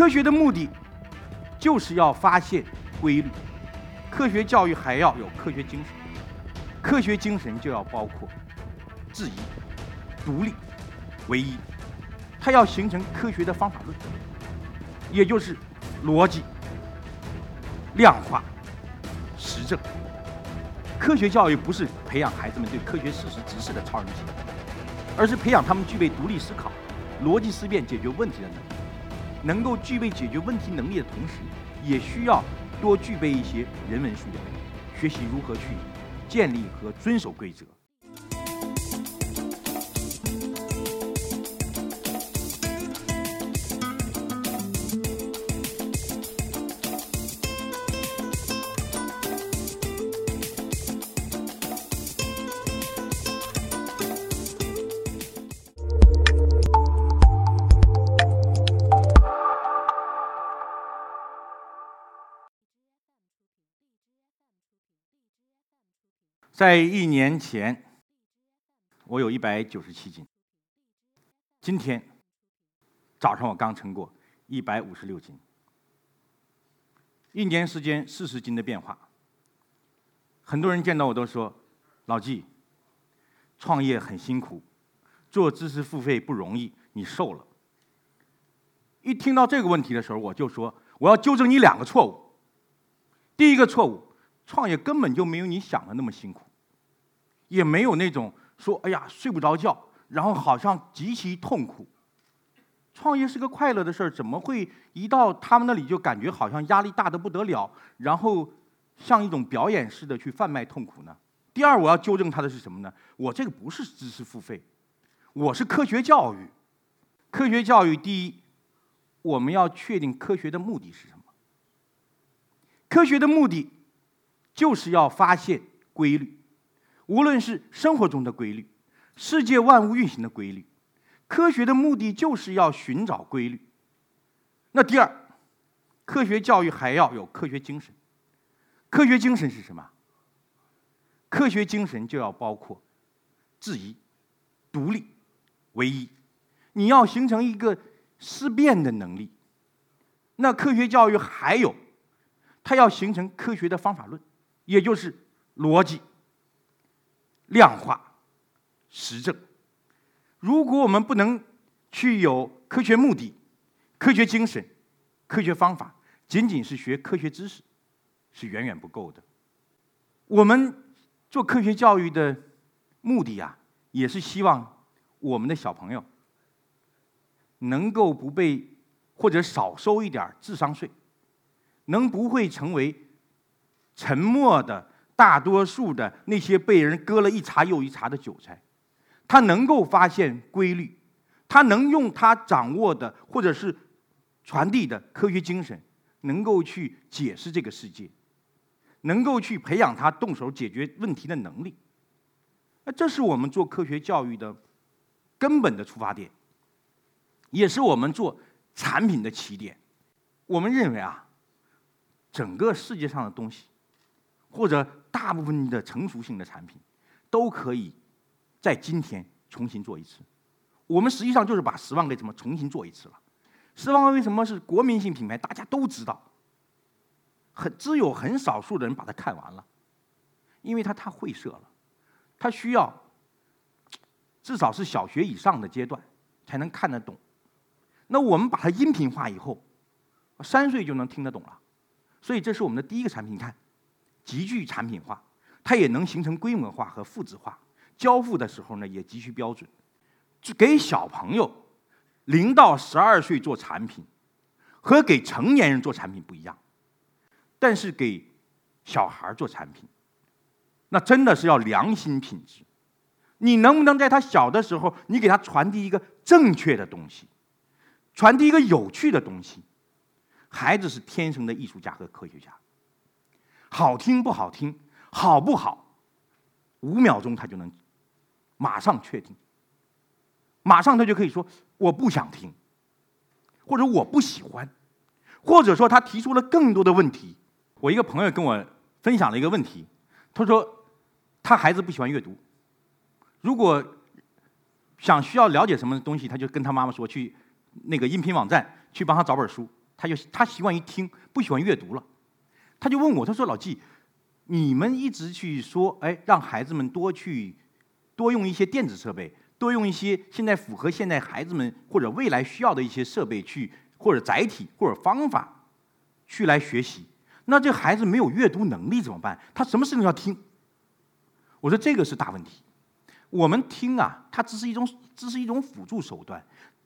科学的目的就是要发现规律。科学教育还要有科学精神，科学精神就要包括质疑、独立、唯一。它要形成科学的方法论，也就是逻辑、量化、实证。科学教育不是培养孩子们对科学事实知识的超人气，而是培养他们具备独立思考、逻辑思辨、解决问题的能力。能够具备解决问题能力的同时，也需要多具备一些人文素养，学习如何去建立和遵守规则。在一年前，我有一百九十七斤。今天早上我刚称过一百五十六斤。一年时间四十斤的变化。很多人见到我都说：“老纪，创业很辛苦，做知识付费不容易，你瘦了。”一听到这个问题的时候，我就说：“我要纠正你两个错误。第一个错误，创业根本就没有你想的那么辛苦。”也没有那种说“哎呀，睡不着觉”，然后好像极其痛苦。创业是个快乐的事儿，怎么会一到他们那里就感觉好像压力大的不得了，然后像一种表演似的去贩卖痛苦呢？第二，我要纠正他的是什么呢？我这个不是知识付费，我是科学教育。科学教育第一，我们要确定科学的目的是什么？科学的目的就是要发现规律。无论是生活中的规律，世界万物运行的规律，科学的目的就是要寻找规律。那第二，科学教育还要有科学精神。科学精神是什么？科学精神就要包括质疑、独立、唯一。你要形成一个思辨的能力。那科学教育还有，它要形成科学的方法论，也就是逻辑。量化、实证。如果我们不能去有科学目的、科学精神、科学方法，仅仅是学科学知识，是远远不够的。我们做科学教育的目的啊，也是希望我们的小朋友能够不被或者少收一点智商税，能不会成为沉默的。大多数的那些被人割了一茬又一茬的韭菜，他能够发现规律，他能用他掌握的或者是传递的科学精神，能够去解释这个世界，能够去培养他动手解决问题的能力。那这是我们做科学教育的根本的出发点，也是我们做产品的起点。我们认为啊，整个世界上的东西。或者大部分的成熟性的产品，都可以在今天重新做一次。我们实际上就是把十万个什么重新做一次了。十万个为什么是国民性品牌？大家都知道，很只有很少数的人把它看完了，因为它太晦涩了，它需要至少是小学以上的阶段才能看得懂。那我们把它音频化以后，三岁就能听得懂了。所以这是我们的第一个产品，你看。极具产品化，它也能形成规模化和复制化。交付的时候呢，也极其标准。给小朋友零到十二岁做产品，和给成年人做产品不一样。但是给小孩做产品，那真的是要良心品质。你能不能在他小的时候，你给他传递一个正确的东西，传递一个有趣的东西？孩子是天生的艺术家和科学家。好听不好听，好不好？五秒钟他就能马上确定，马上他就可以说我不想听，或者我不喜欢，或者说他提出了更多的问题。我一个朋友跟我分享了一个问题，他说他孩子不喜欢阅读，如果想需要了解什么东西，他就跟他妈妈说去那个音频网站去帮他找本书。他就他习惯于听，不喜欢阅读了。他就问我，他说：“老季，你们一直去说，哎，让孩子们多去多用一些电子设备，多用一些现在符合现在孩子们或者未来需要的一些设备去，或者载体或者方法去来学习。那这孩子没有阅读能力怎么办？他什么事情要听？我说这个是大问题。我们听啊，它只是一种，只是一种辅助手段。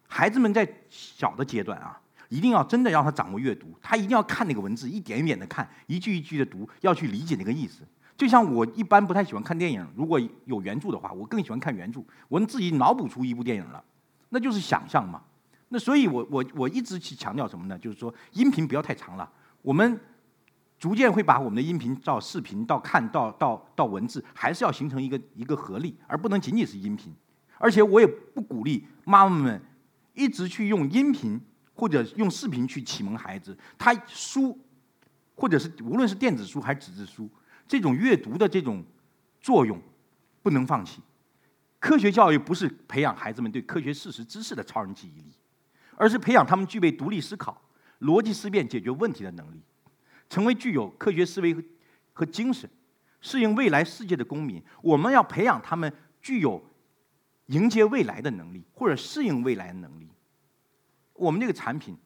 孩子们在小的阶段啊。”一定要真的让他掌握阅读，他一定要看那个文字，一点一点的看，一句一句的读，要去理解那个意思。就像我一般不太喜欢看电影，如果有原著的话，我更喜欢看原著。我能自己脑补出一部电影了，那就是想象嘛。那所以，我我我一直去强调什么呢？就是说，音频不要太长了。我们逐渐会把我们的音频到视频到看到到到文字，还是要形成一个一个合力，而不能仅仅是音频。而且，我也不鼓励妈妈们一直去用音频。或者用视频去启蒙孩子，他书，或者是无论是电子书还是纸质书，这种阅读的这种作用不能放弃。科学教育不是培养孩子们对科学事实知识的超人记忆力，而是培养他们具备独立思考、逻辑思辨、解决问题的能力，成为具有科学思维和精神、适应未来世界的公民。我们要培养他们具有迎接未来的能力，或者适应未来的能。我们这个产品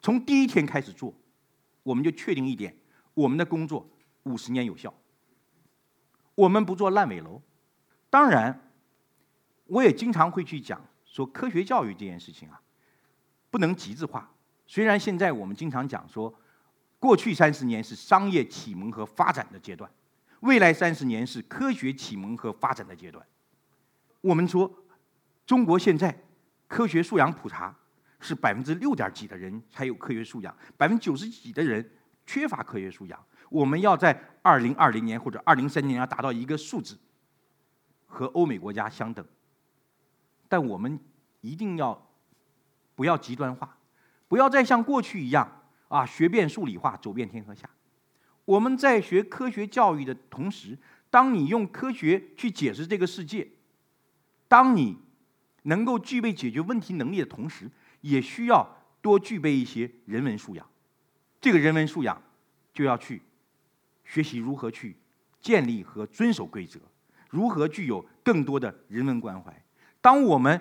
从第一天开始做，我们就确定一点：我们的工作五十年有效。我们不做烂尾楼。当然，我也经常会去讲说，科学教育这件事情啊，不能极致化。虽然现在我们经常讲说，过去三十年是商业启蒙和发展的阶段，未来三十年是科学启蒙和发展的阶段。我们说，中国现在科学素养普查。是百分之六点几的人才有科学素养，百分之九十几的人缺乏科学素养。我们要在二零二零年或者二零三零年要达到一个数字，和欧美国家相等。但我们一定要不要极端化，不要再像过去一样啊学遍数理化，走遍天河下。我们在学科学教育的同时，当你用科学去解释这个世界，当你能够具备解决问题能力的同时，也需要多具备一些人文素养，这个人文素养就要去学习如何去建立和遵守规则，如何具有更多的人文关怀。当我们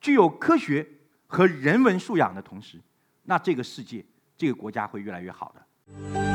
具有科学和人文素养的同时，那这个世界、这个国家会越来越好的。